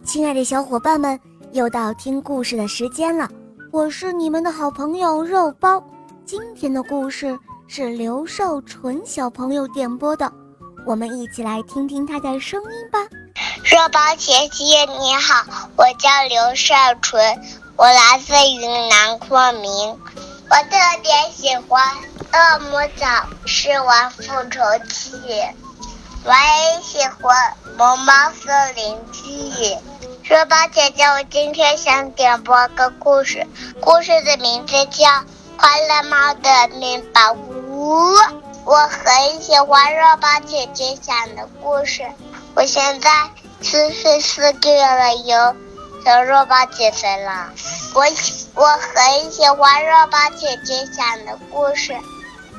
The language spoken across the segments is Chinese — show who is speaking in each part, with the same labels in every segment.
Speaker 1: 亲爱的小伙伴们，又到听故事的时间了。我是你们的好朋友肉包。今天的故事是刘少纯小朋友点播的，我们一起来听听他的声音吧。
Speaker 2: 肉包姐姐你好，我叫刘少纯，我来自云南昆明。我特别喜欢《恶魔岛狮王复仇记》，我也喜欢《萌猫森林记》。肉包姐姐，我今天想点播个故事，故事的名字叫《快乐猫的面包屋》。我很喜欢肉包姐姐讲的故事。我现在四岁四个月了，有小肉包几岁了？我我很喜欢肉包姐姐讲的故事，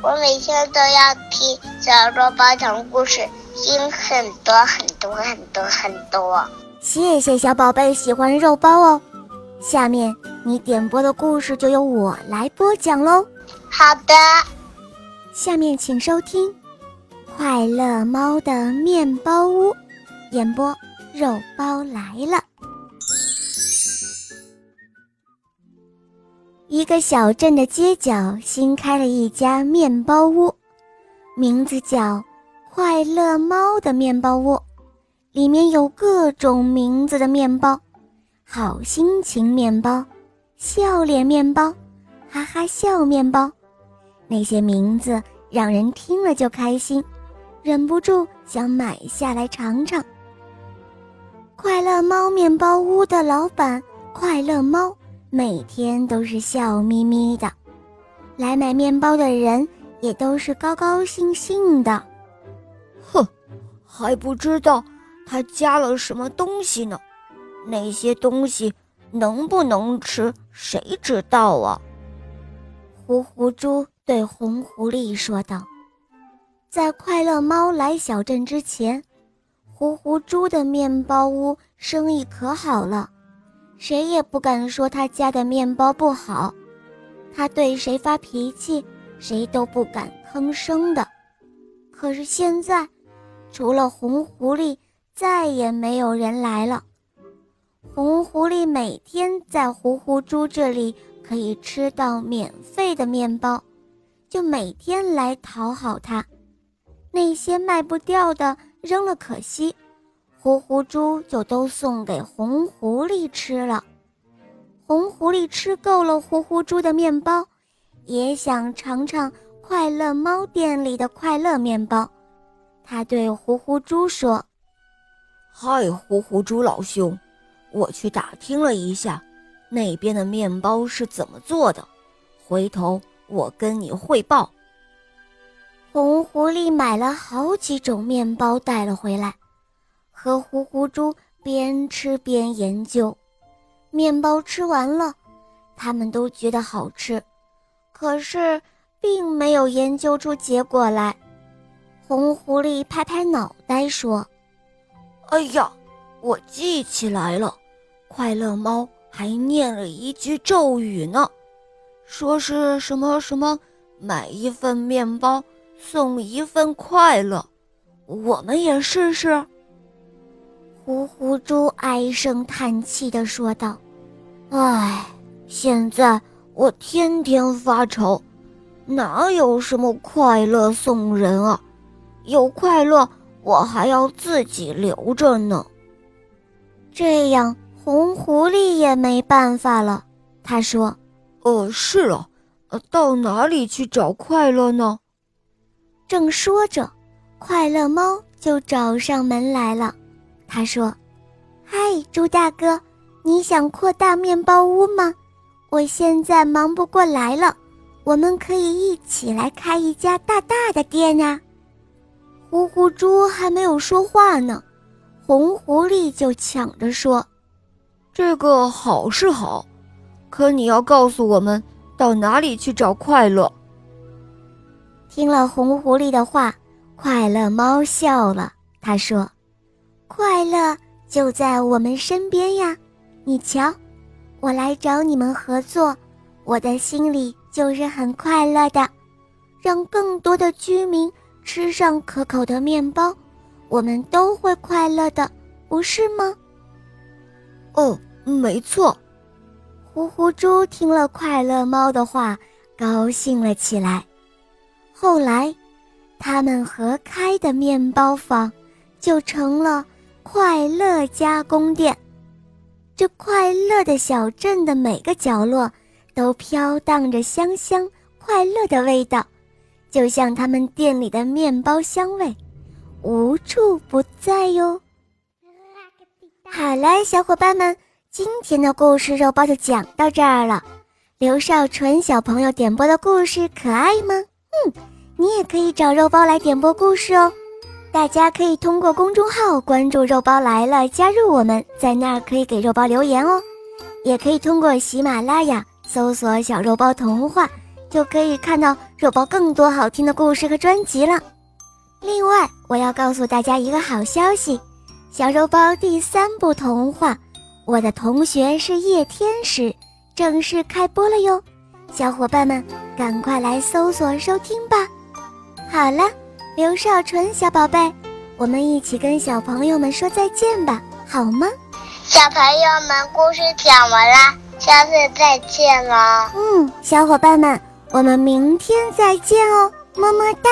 Speaker 2: 我每天都要听小肉包讲故事，听很多很多很多很多。
Speaker 1: 谢谢小宝贝喜欢肉包哦。下面你点播的故事就由我来播讲喽。
Speaker 2: 好的，
Speaker 1: 下面请收听《快乐猫的面包屋》，演播肉包来了。一个小镇的街角新开了一家面包屋，名字叫“快乐猫的面包屋”，里面有各种名字的面包：好心情面包、笑脸面包、哈哈笑面包。那些名字让人听了就开心，忍不住想买下来尝尝。快乐猫面包屋的老板快乐猫。每天都是笑眯眯的，来买面包的人也都是高高兴兴的。
Speaker 3: 哼，还不知道他加了什么东西呢？那些东西能不能吃，谁知道啊？
Speaker 1: 呼呼猪对红狐狸说道。在快乐猫来小镇之前，呼呼猪的面包屋生意可好了。谁也不敢说他家的面包不好，他对谁发脾气，谁都不敢吭声的。可是现在，除了红狐狸，再也没有人来了。红狐狸每天在呼呼猪这里可以吃到免费的面包，就每天来讨好他。那些卖不掉的，扔了可惜。呼呼猪就都送给红狐狸吃了。红狐狸吃够了呼呼猪的面包，也想尝尝快乐猫店里的快乐面包。他对呼呼猪说：“
Speaker 3: 嗨，呼呼猪老兄，我去打听了一下，那边的面包是怎么做的，回头我跟你汇报。”
Speaker 1: 红狐狸买了好几种面包带了回来。和呼呼猪边吃边研究，面包吃完了，他们都觉得好吃，可是并没有研究出结果来。红狐狸拍拍脑袋说：“
Speaker 3: 哎呀，我记起来了，快乐猫还念了一句咒语呢，说是什么什么，买一份面包送一份快乐，我们也试试。”
Speaker 1: 呼呼猪唉声叹气地说道：“唉，现在我天天发愁，哪有什么快乐送人啊？有快乐我还要自己留着呢。”这样，红狐狸也没办法了。他说：“
Speaker 3: 呃，是啊，呃，到哪里去找快乐呢？”
Speaker 1: 正说着，快乐猫就找上门来了。他说：“嗨，猪大哥，你想扩大面包屋吗？我现在忙不过来了，我们可以一起来开一家大大的店呀。”呼呼猪还没有说话呢，红狐狸就抢着说：“
Speaker 3: 这个好是好，可你要告诉我们到哪里去找快乐。”
Speaker 1: 听了红狐狸的话，快乐猫笑了，他说。快乐就在我们身边呀！你瞧，我来找你们合作，我的心里就是很快乐的。让更多的居民吃上可口的面包，我们都会快乐的，不是吗？
Speaker 3: 哦，没错。
Speaker 1: 呼呼猪听了快乐猫的话，高兴了起来。后来，他们合开的面包房就成了快乐加工店。这快乐的小镇的每个角落都飘荡着香香快乐的味道，就像他们店里的面包香味，无处不在哟。好啦，小伙伴们，今天的故事肉包就讲到这儿了。刘少纯小朋友点播的故事可爱吗？嗯，你也可以找肉包来点播故事哦。大家可以通过公众号关注“肉包来了”，加入我们，在那儿可以给肉包留言哦。也可以通过喜马拉雅搜索“小肉包童话”，就可以看到肉包更多好听的故事和专辑了。另外，我要告诉大家一个好消息。小肉包第三部童话《我的同学是夜天使》正式开播了哟，小伙伴们赶快来搜索收听吧！好了，刘少纯小宝贝，我们一起跟小朋友们说再见吧，好吗？
Speaker 2: 小朋友们，故事讲完啦，下次再见喽。
Speaker 1: 嗯，小伙伴们，我们明天再见哦，么么哒。